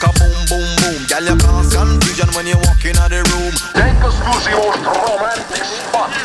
boom boom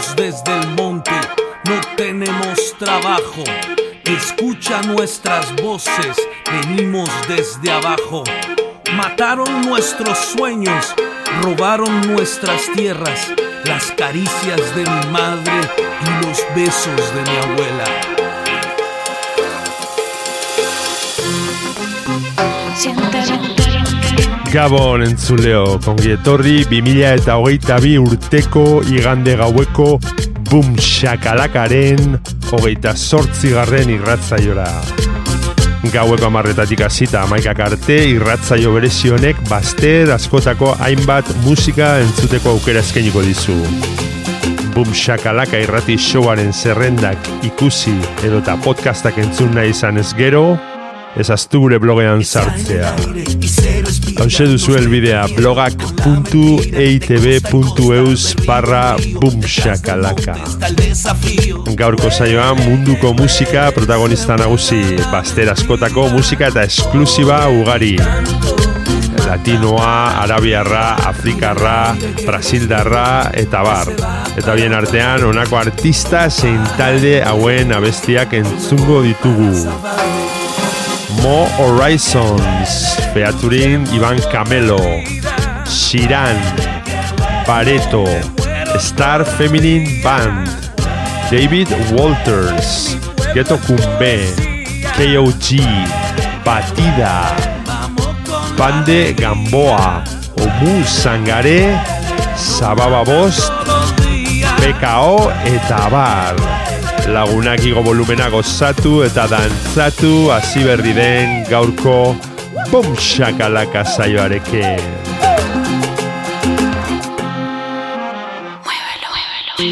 Bajamos desde el monte, no tenemos trabajo. Escucha nuestras voces, venimos desde abajo. Mataron nuestros sueños, robaron nuestras tierras, las caricias de mi madre y los besos de mi abuela. Gabon entzuleo, kongi etorri 2000 eta hogeita bi urteko igande gaueko Boom Shakalakaren hogeita sortzigarren irratzaiora. Gaueko amarretatik hasita amaikak arte irratzaio berezionek baster askotako hainbat musika entzuteko aukera eskainiko dizu. Boom Shakalaka irrati showaren zerrendak ikusi edota podcastak entzun nahi izan ez gero, ezaztu gure blogean sartzea. Hauze duzu elbidea blogak.eitb.eus barra boomshakalaka. Gaurko saioa munduko musika protagonista nagusi, baster askotako musika eta esklusiba ugari. Latinoa, Arabiarra, Afrikarra, Brasildarra eta bar. Eta bien artean, honako artista zein talde hauen abestiak entzungo ditugu. Mo Horizons, featuring Ivan Camelo, Shiran, Pareto, Star Feminine Band, David Walters, Ghetto Kumbe, KOG, Batida, Bande Gamboa, Omu Sangare, Sababa Bost, PKO eta Bar. Lagunak igo volumena gozatu eta dantzatu hasi berri den gaurko Bom Shakalaka saioarekin.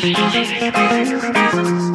Mira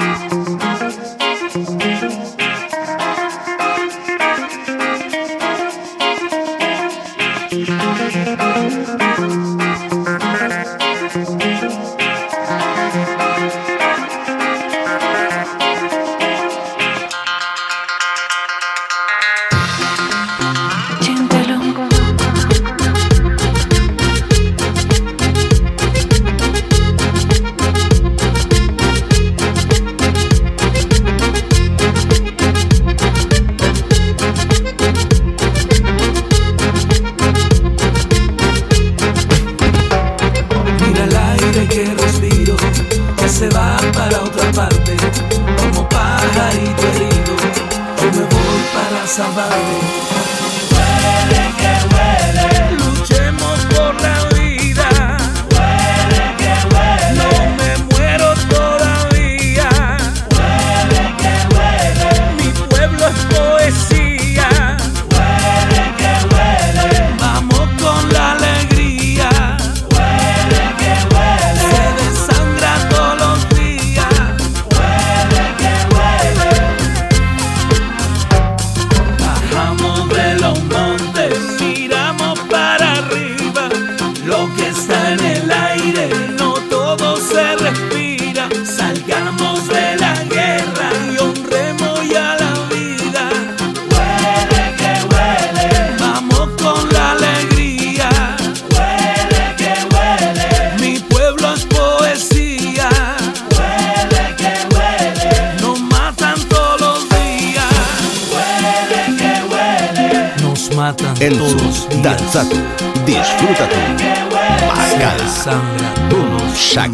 somebody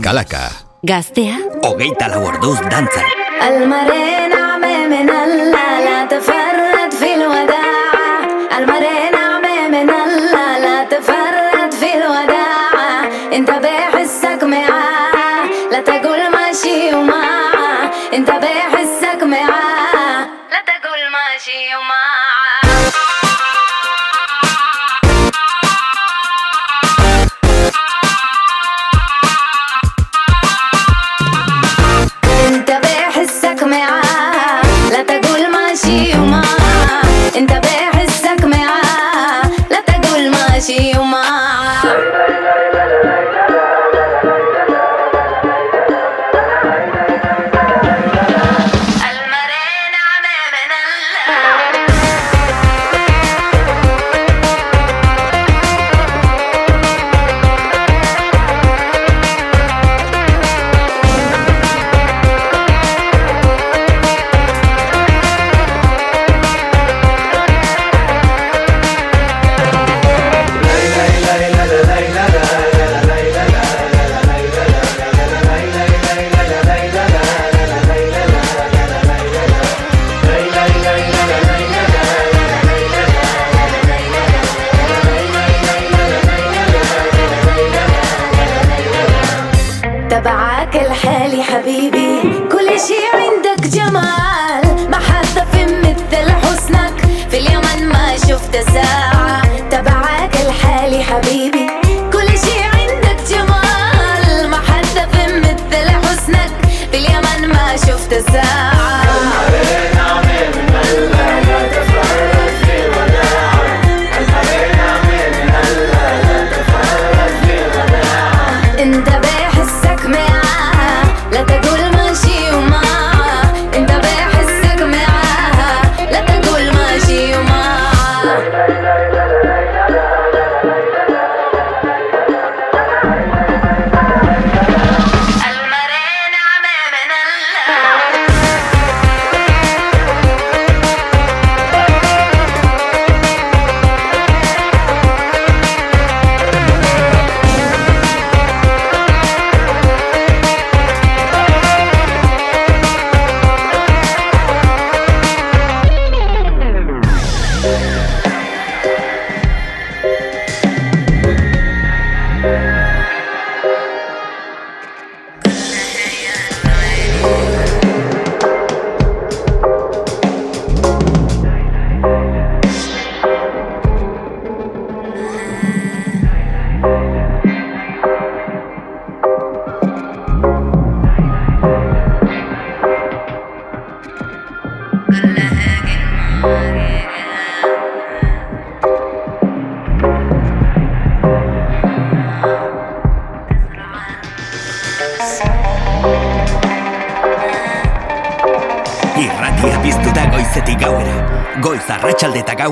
Kalaka. Gaztea. Hogeita lau orduz dantzan. Almaren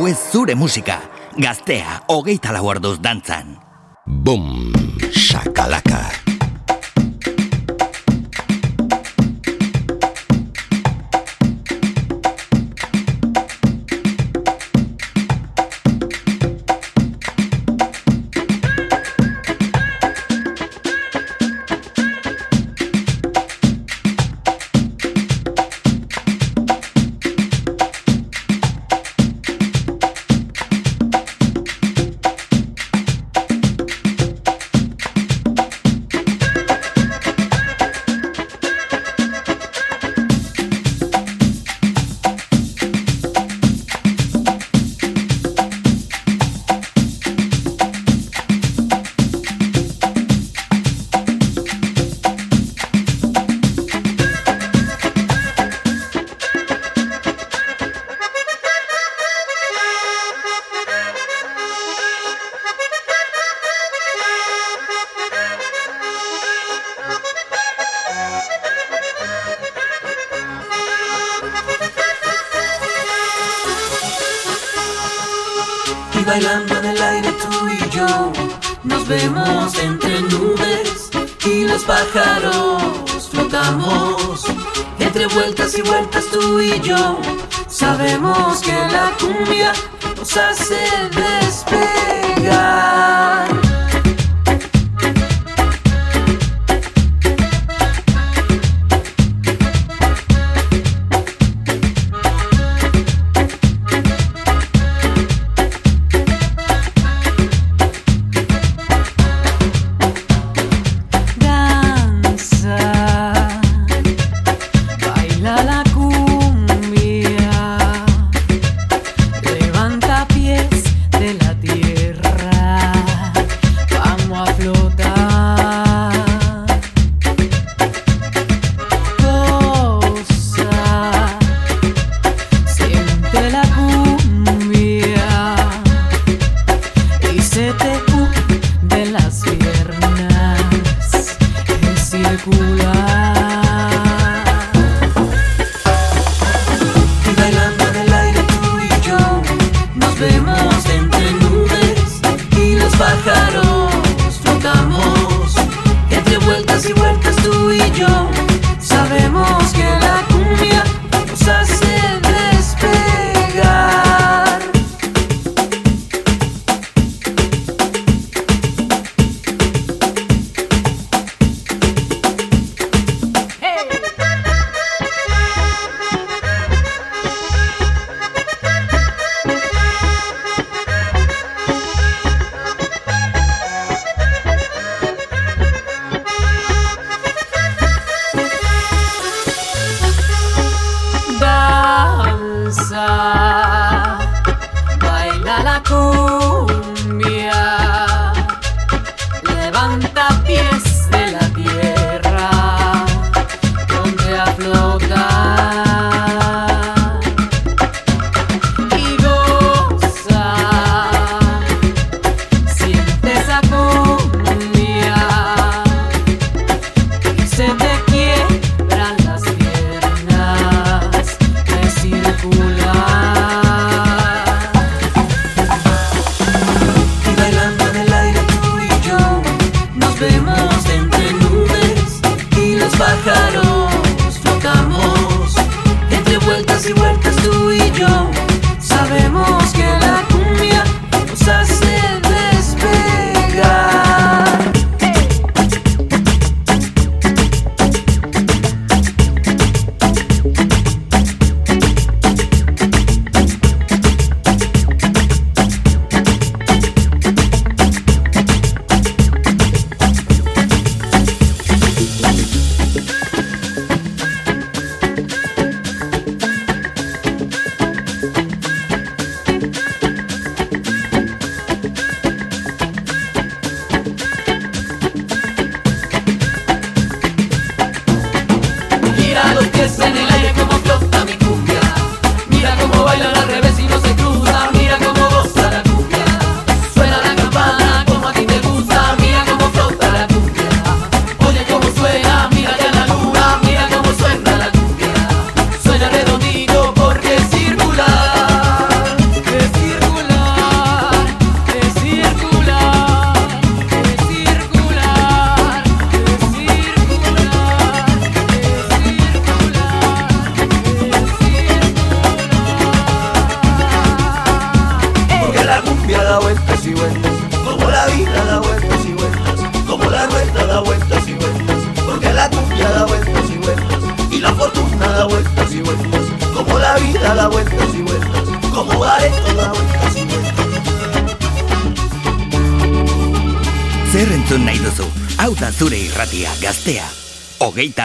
ez zure musika. Gaztea, hogeita lau arduz dantzan. Bum, shakalaka. y yo sabemos que la cumbia nos hace despedir.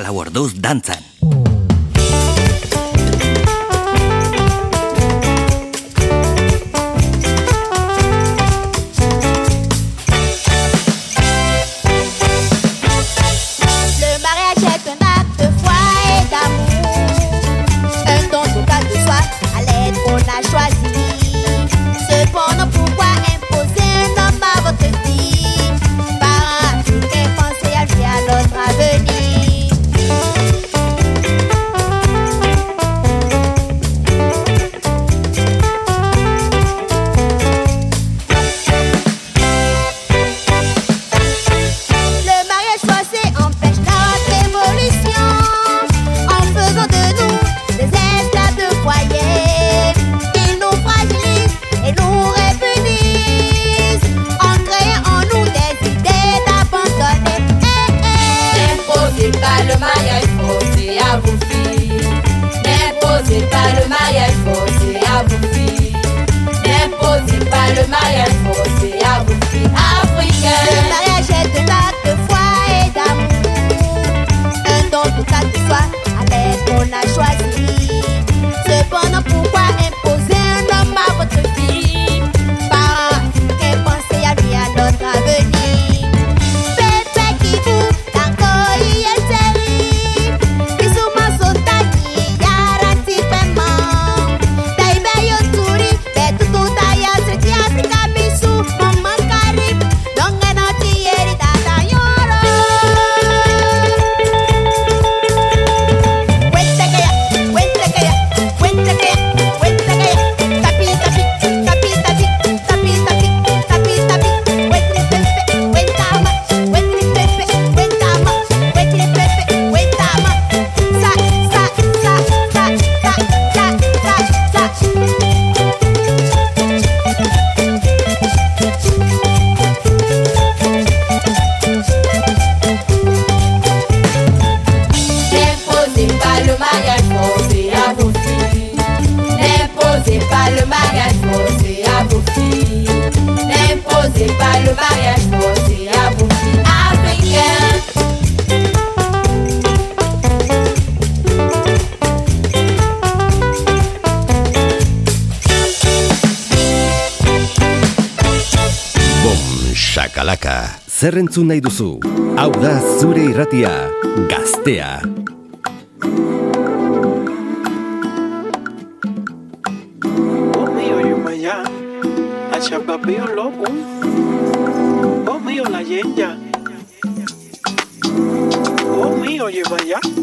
Gala those 2 zer nahi duzu? Hau da zure irratia, gaztea. Achapapío loco. Oh mío, la yenya. Oh mío, Yumaya. Ha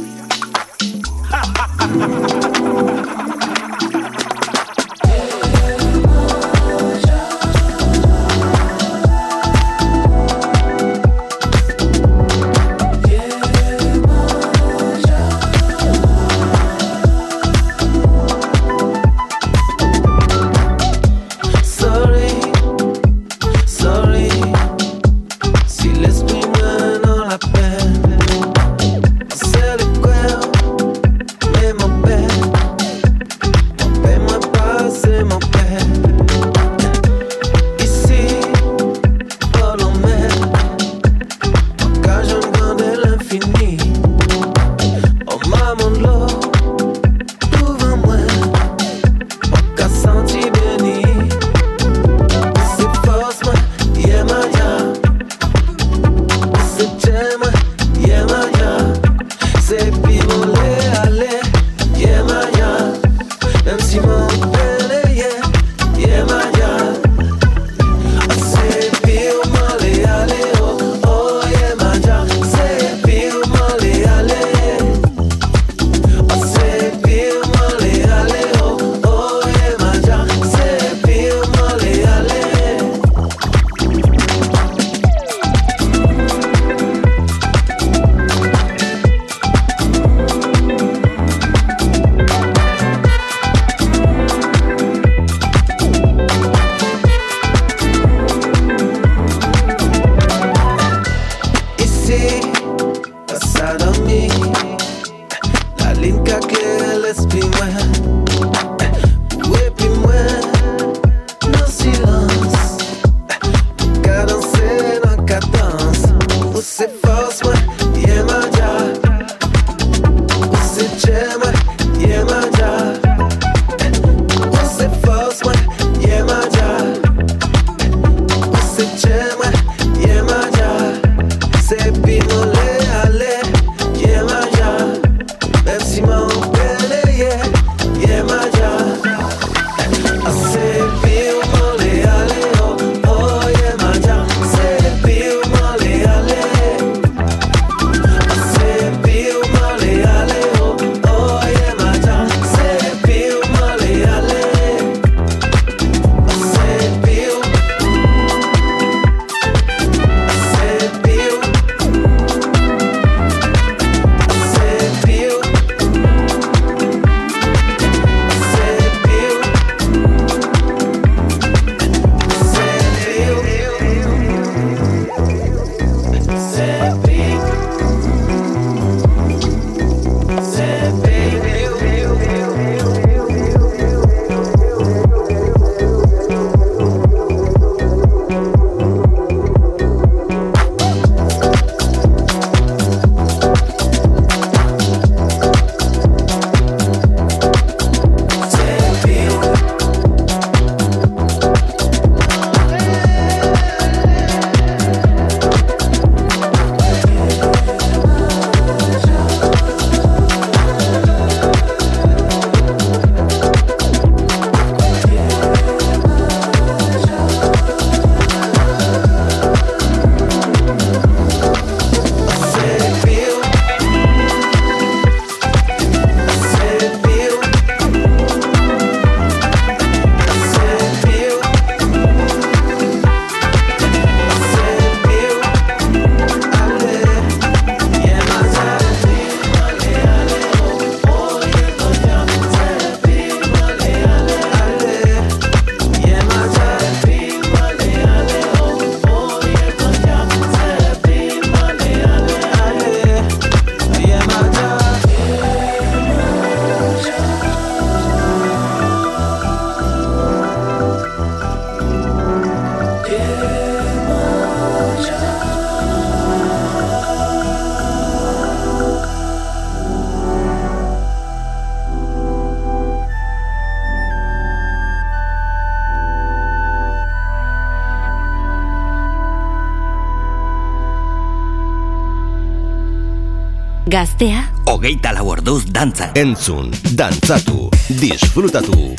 Gaztea, Hogeita lau orduz dantzan. Entzun, dantzatu, disfrutatu.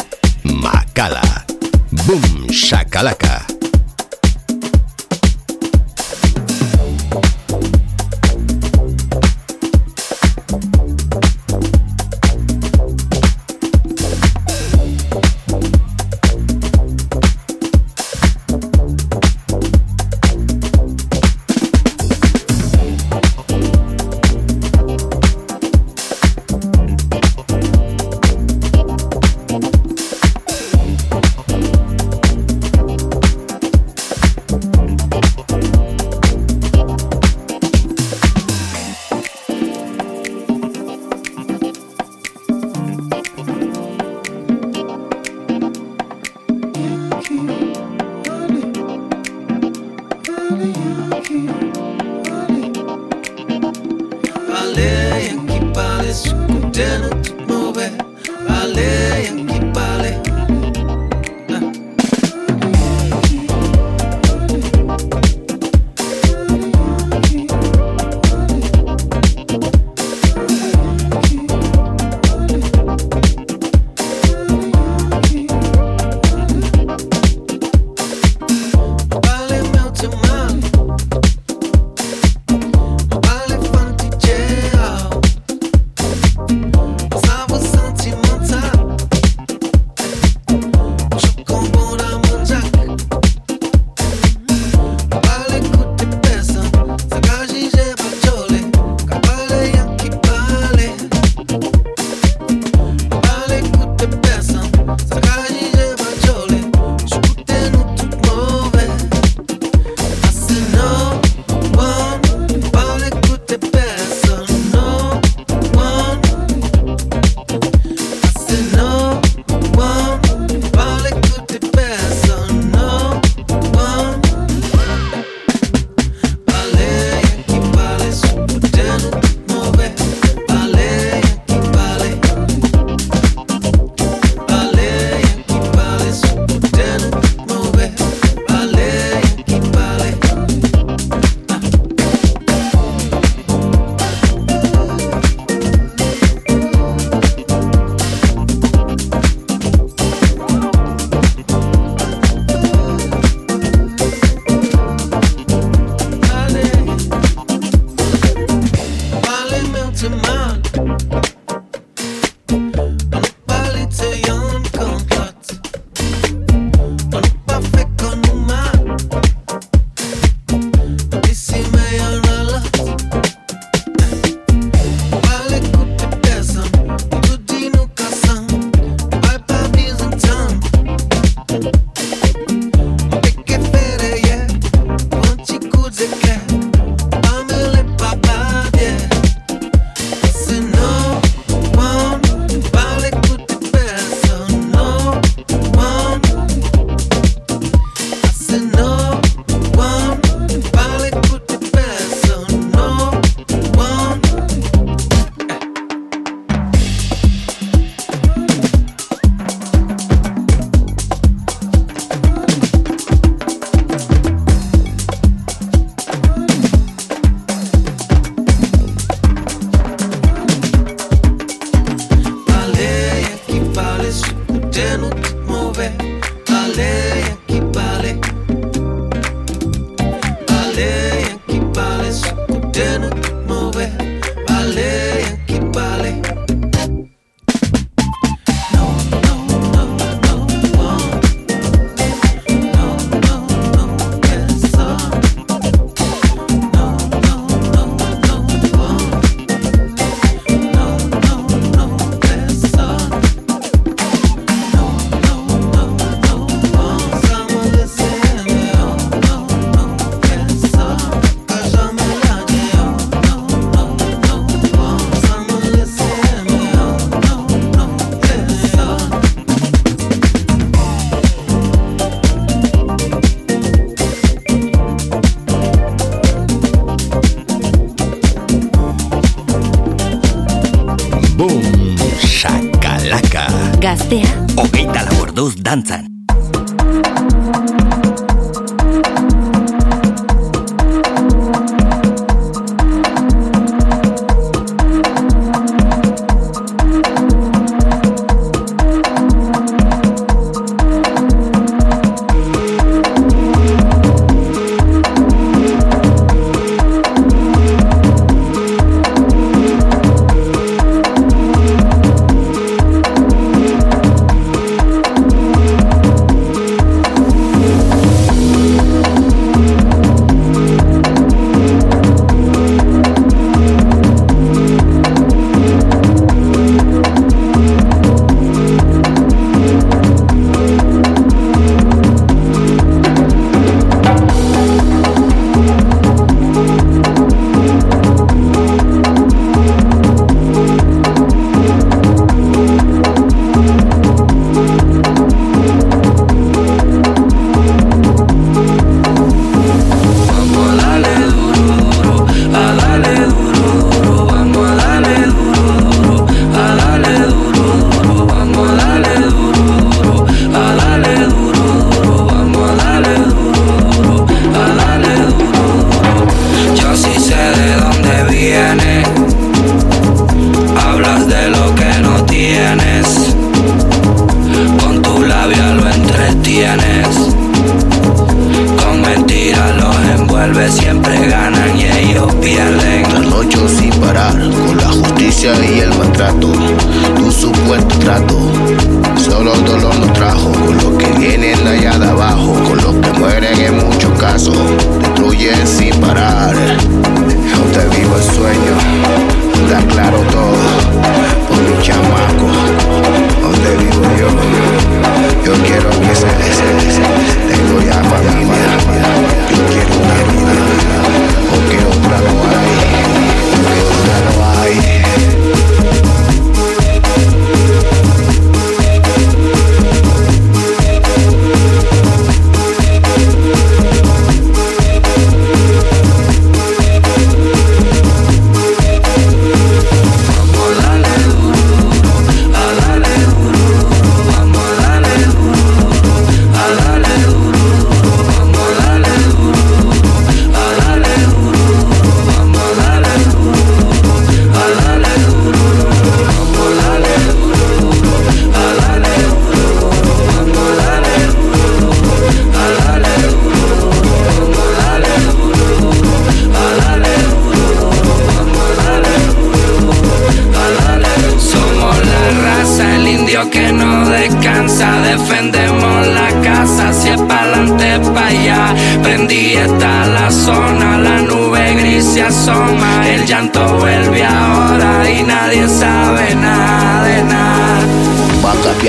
Makala. Boom, shakalaka.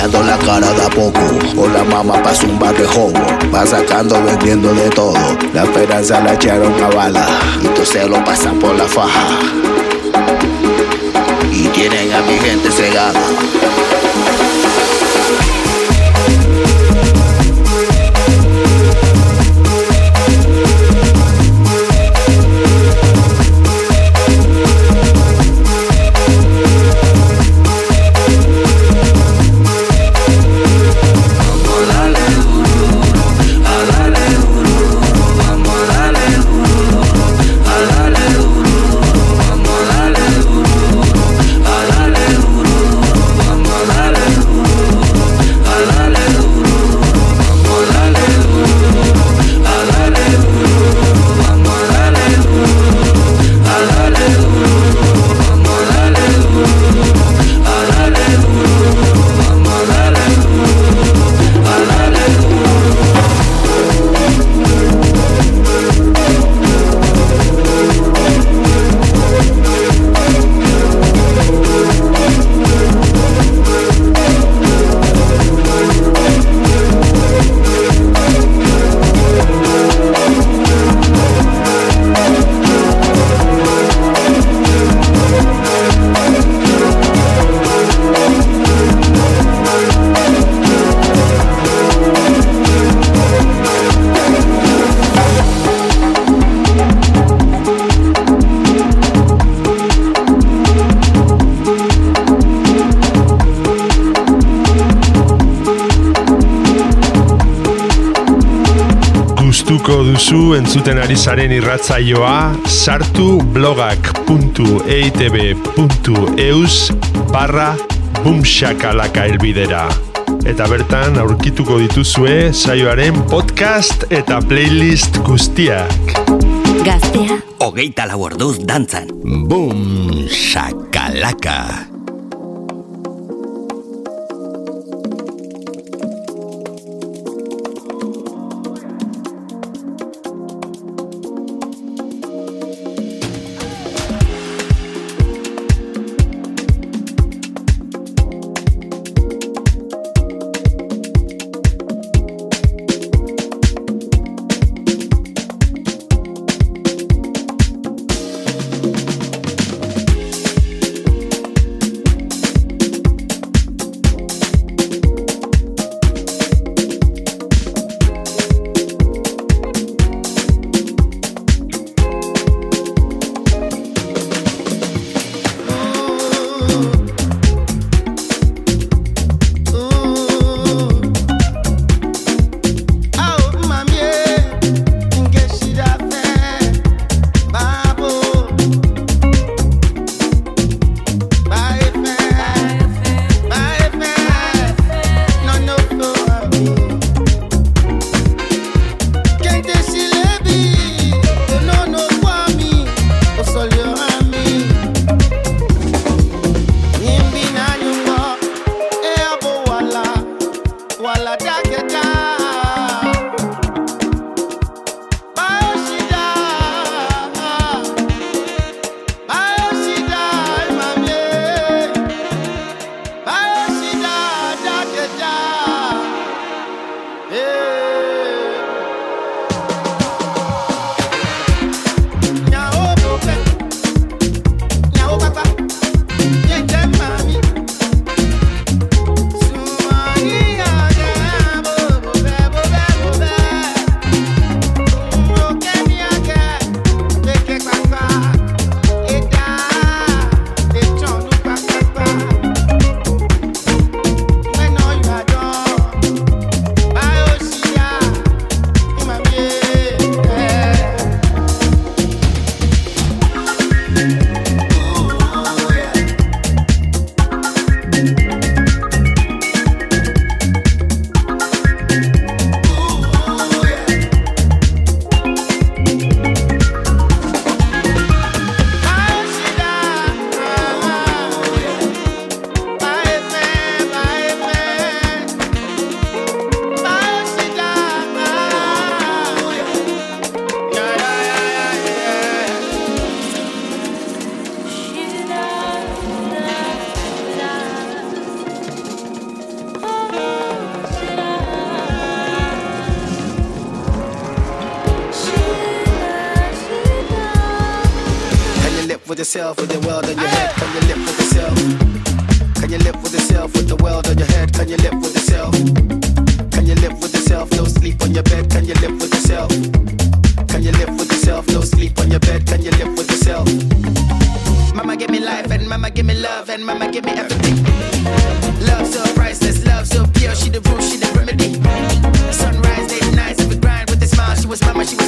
Cambiando la cara de a poco. O la mamá pasa un bar de jobo. Va sacando, vendiendo de todo. La esperanza la echaron a bala. Y entonces lo pasan por la faja. Y tienen a mi gente cegada. Gustuko duzu entzuten ari zaren irratzaioa sartu blogak.eitb.eus barra bumxakalaka elbidera. Eta bertan aurkituko dituzue saioaren podcast eta playlist guztiak. Gaztea, Hogeita lau orduz dantzan. Boom, shakalaka.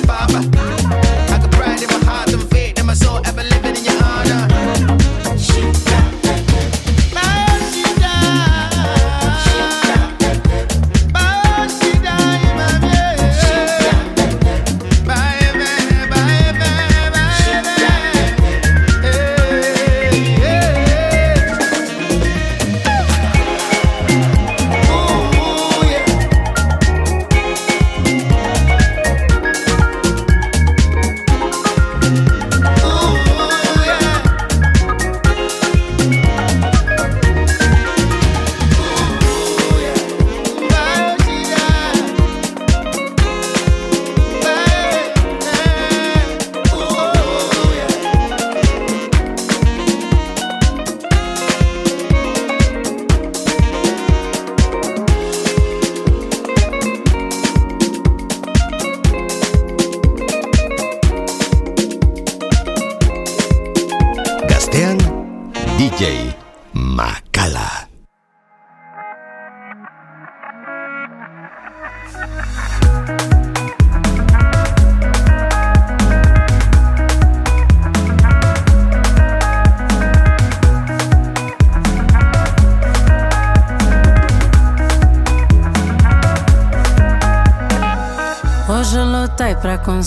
Baba.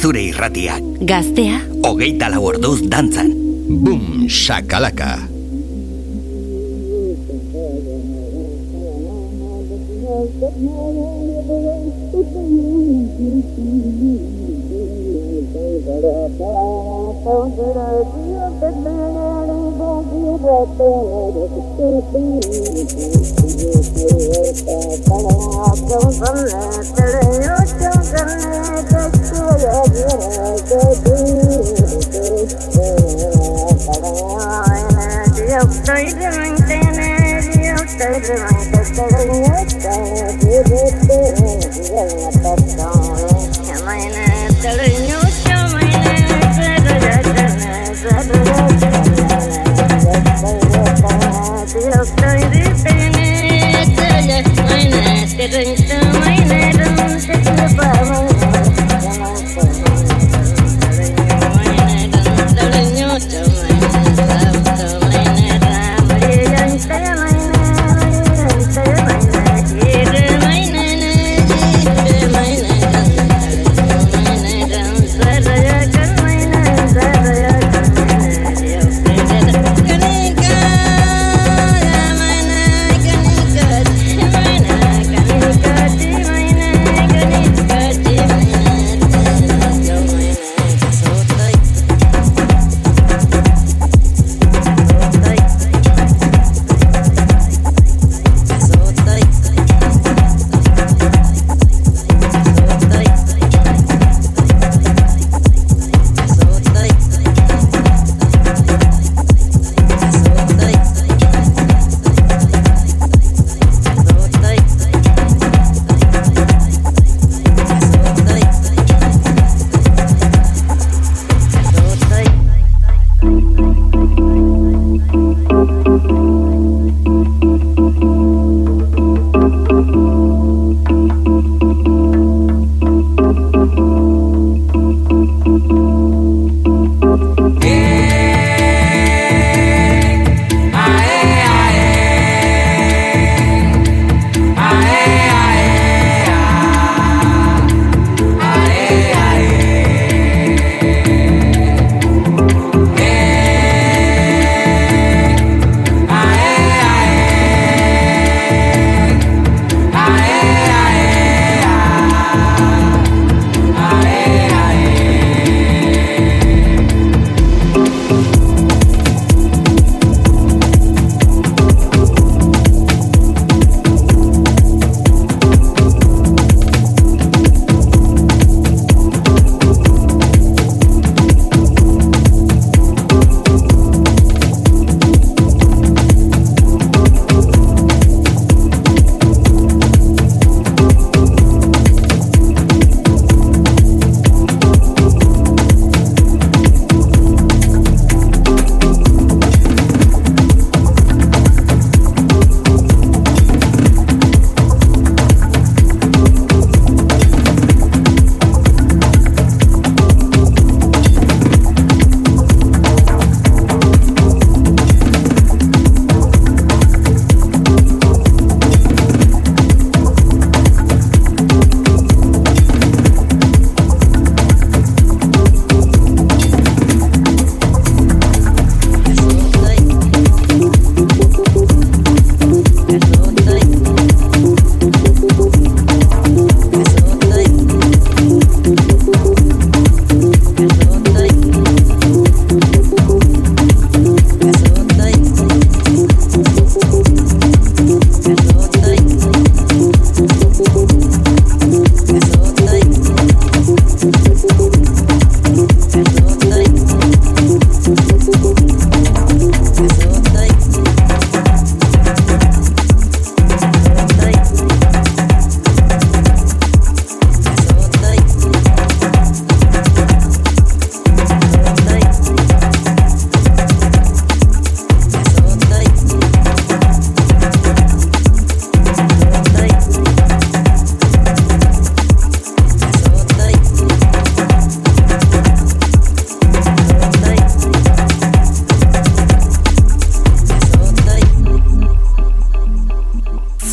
zure irratiak. Gaztea, Hogeita lau orduz dantzan. Bum, shakalaka.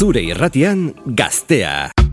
Zure irratian gaztea.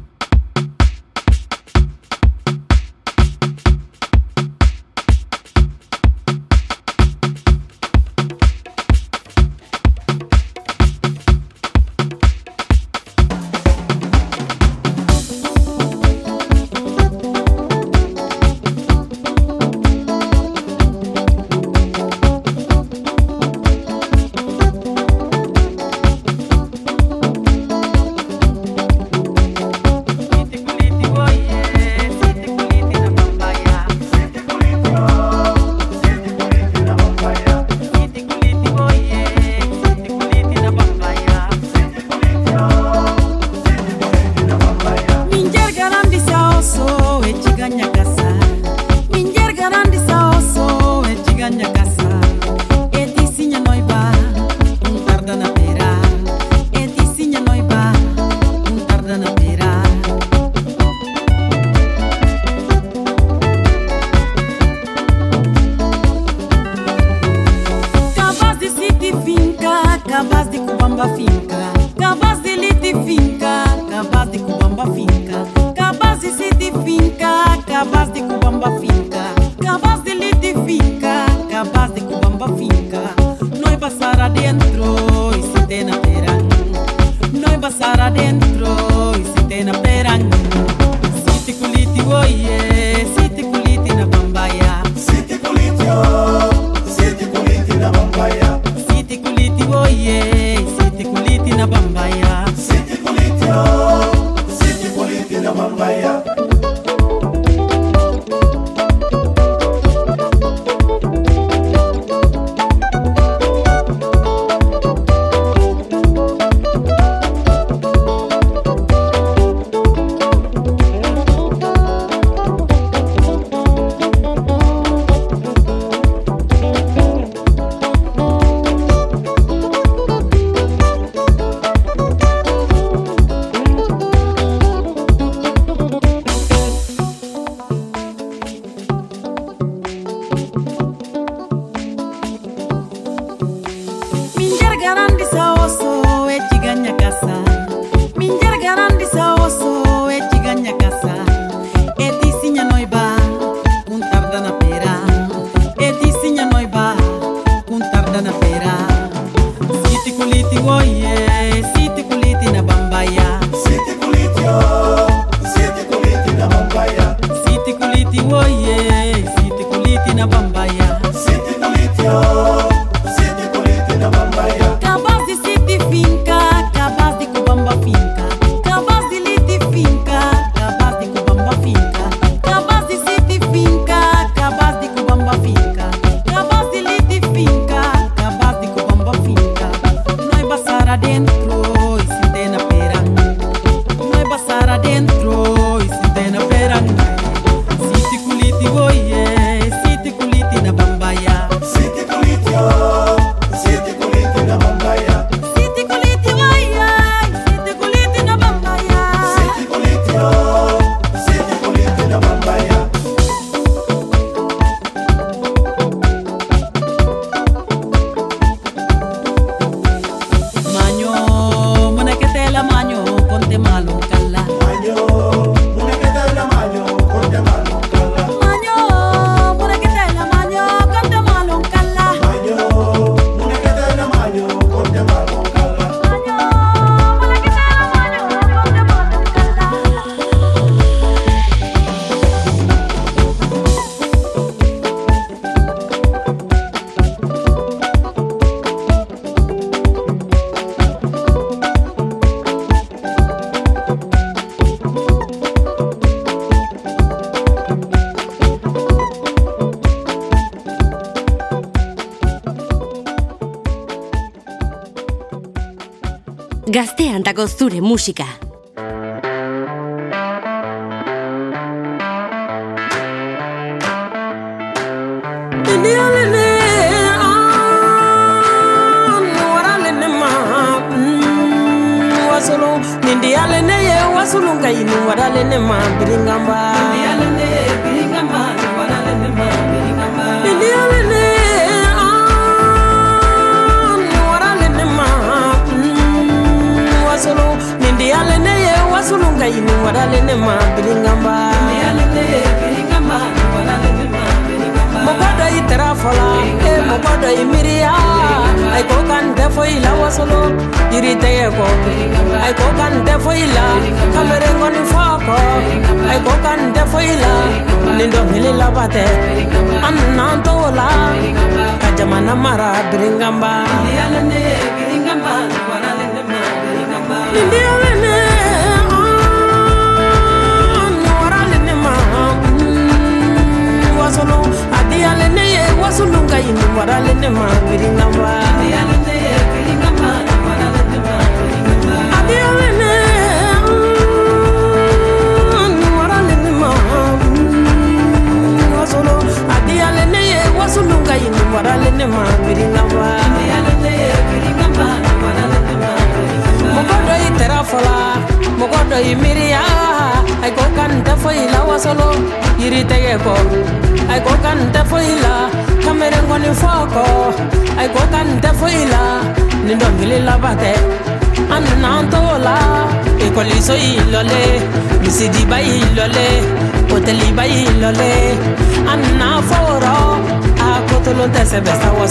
Azure Música.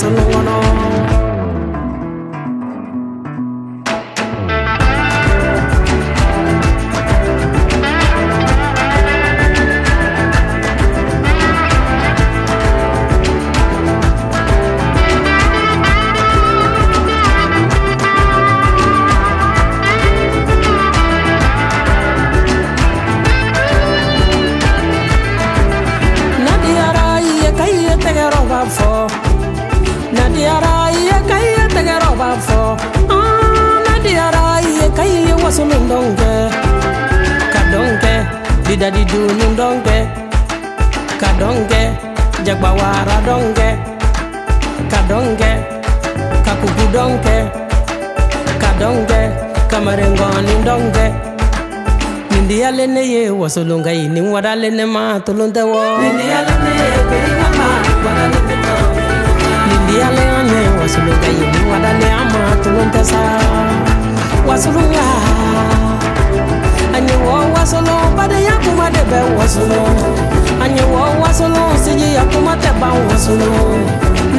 so no one lene ma tulunde wo lindi ala ne kiri mama wala ne tito wasulu ka yini wala ne ama tulunde sa wasulu ya anyi wo wasulu bade ya kuma de be wasulu anyi wo wasulu siji ya kuma te ba wasulu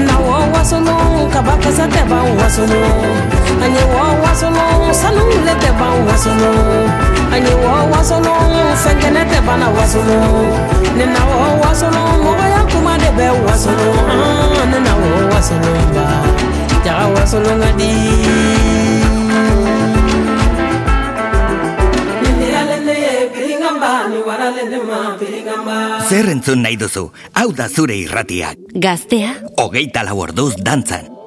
na wo wasulu kaba kasa te ba wasulu anyi wo wasulu sanu le te ba wasulu an ye wɔ wasolon fɛnkɛnɛ tɛ bana na wɔ wasolon mɔgɔya kuma de bɛ na wɔ wasolon ba jaga wasolon ka di. Zer entzun nahi duzu, hau da zure irratiak. Gaztea, Hogeita lau orduz dantzan.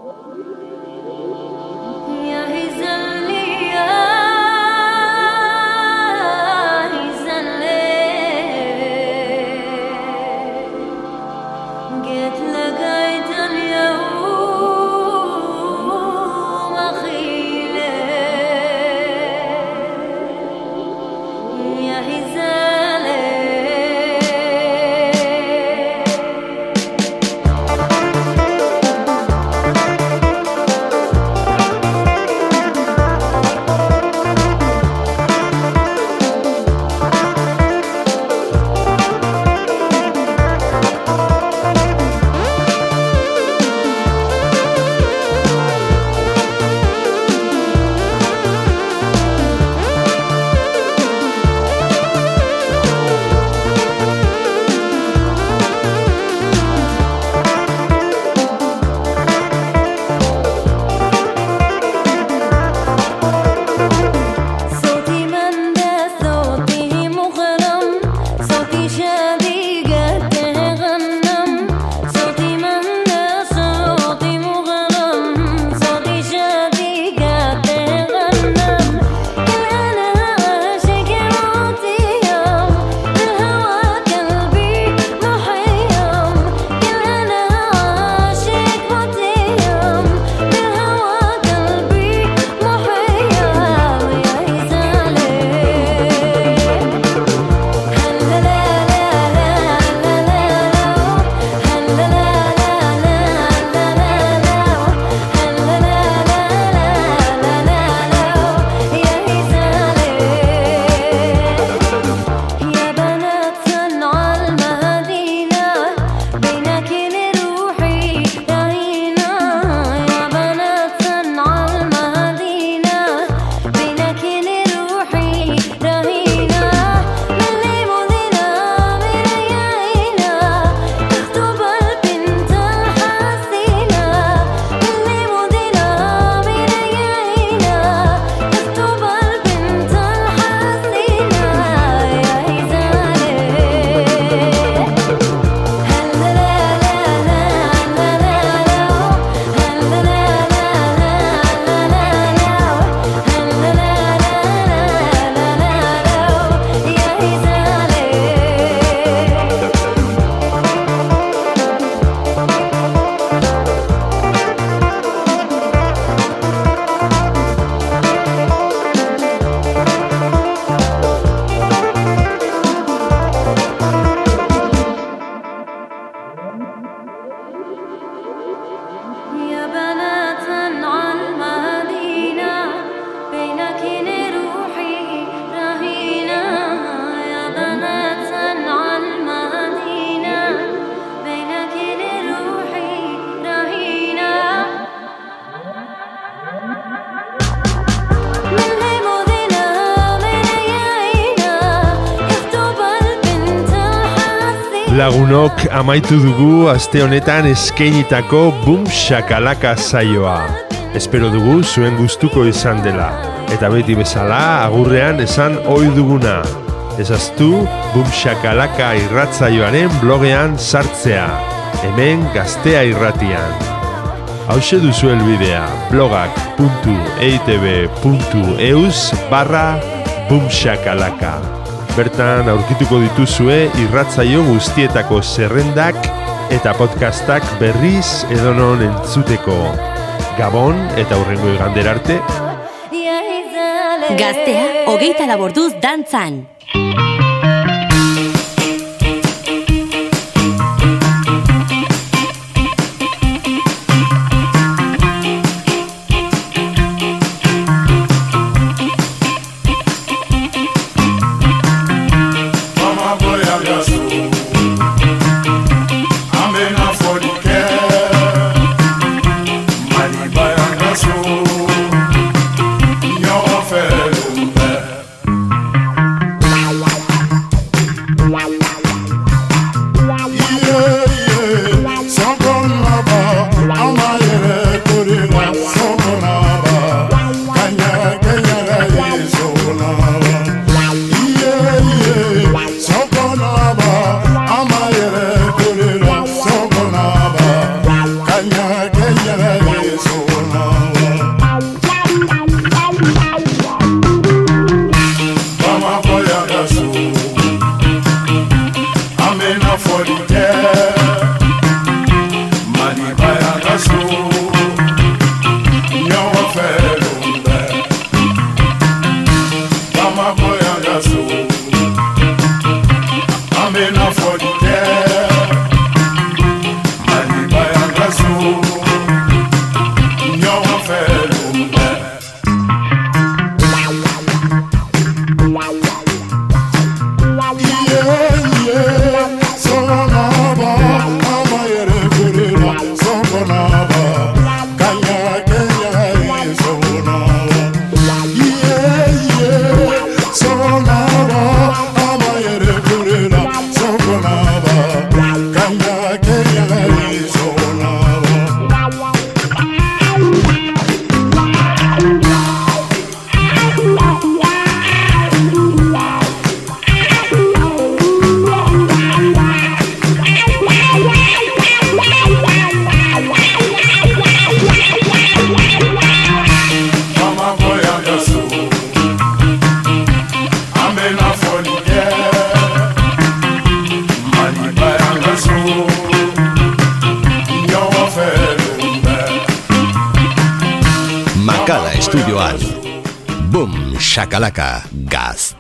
denok amaitu dugu aste honetan eskeinitako bum shakalaka zaioa. Espero dugu zuen gustuko izan dela. Eta beti bezala agurrean esan ohi duguna. Ezaztu bum shakalaka irratzaioaren blogean sartzea. Hemen gaztea irratian. Hauxe duzu helbidea blogak.eitb.eus e barra bumxakalaka. Bertan aurkituko dituzue irratzaio guztietako zerrendak eta podcastak berriz edonon entzuteko. Gabon eta hurrengo igander arte. Gaztea, hogeita laborduz dantzan.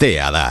platea da.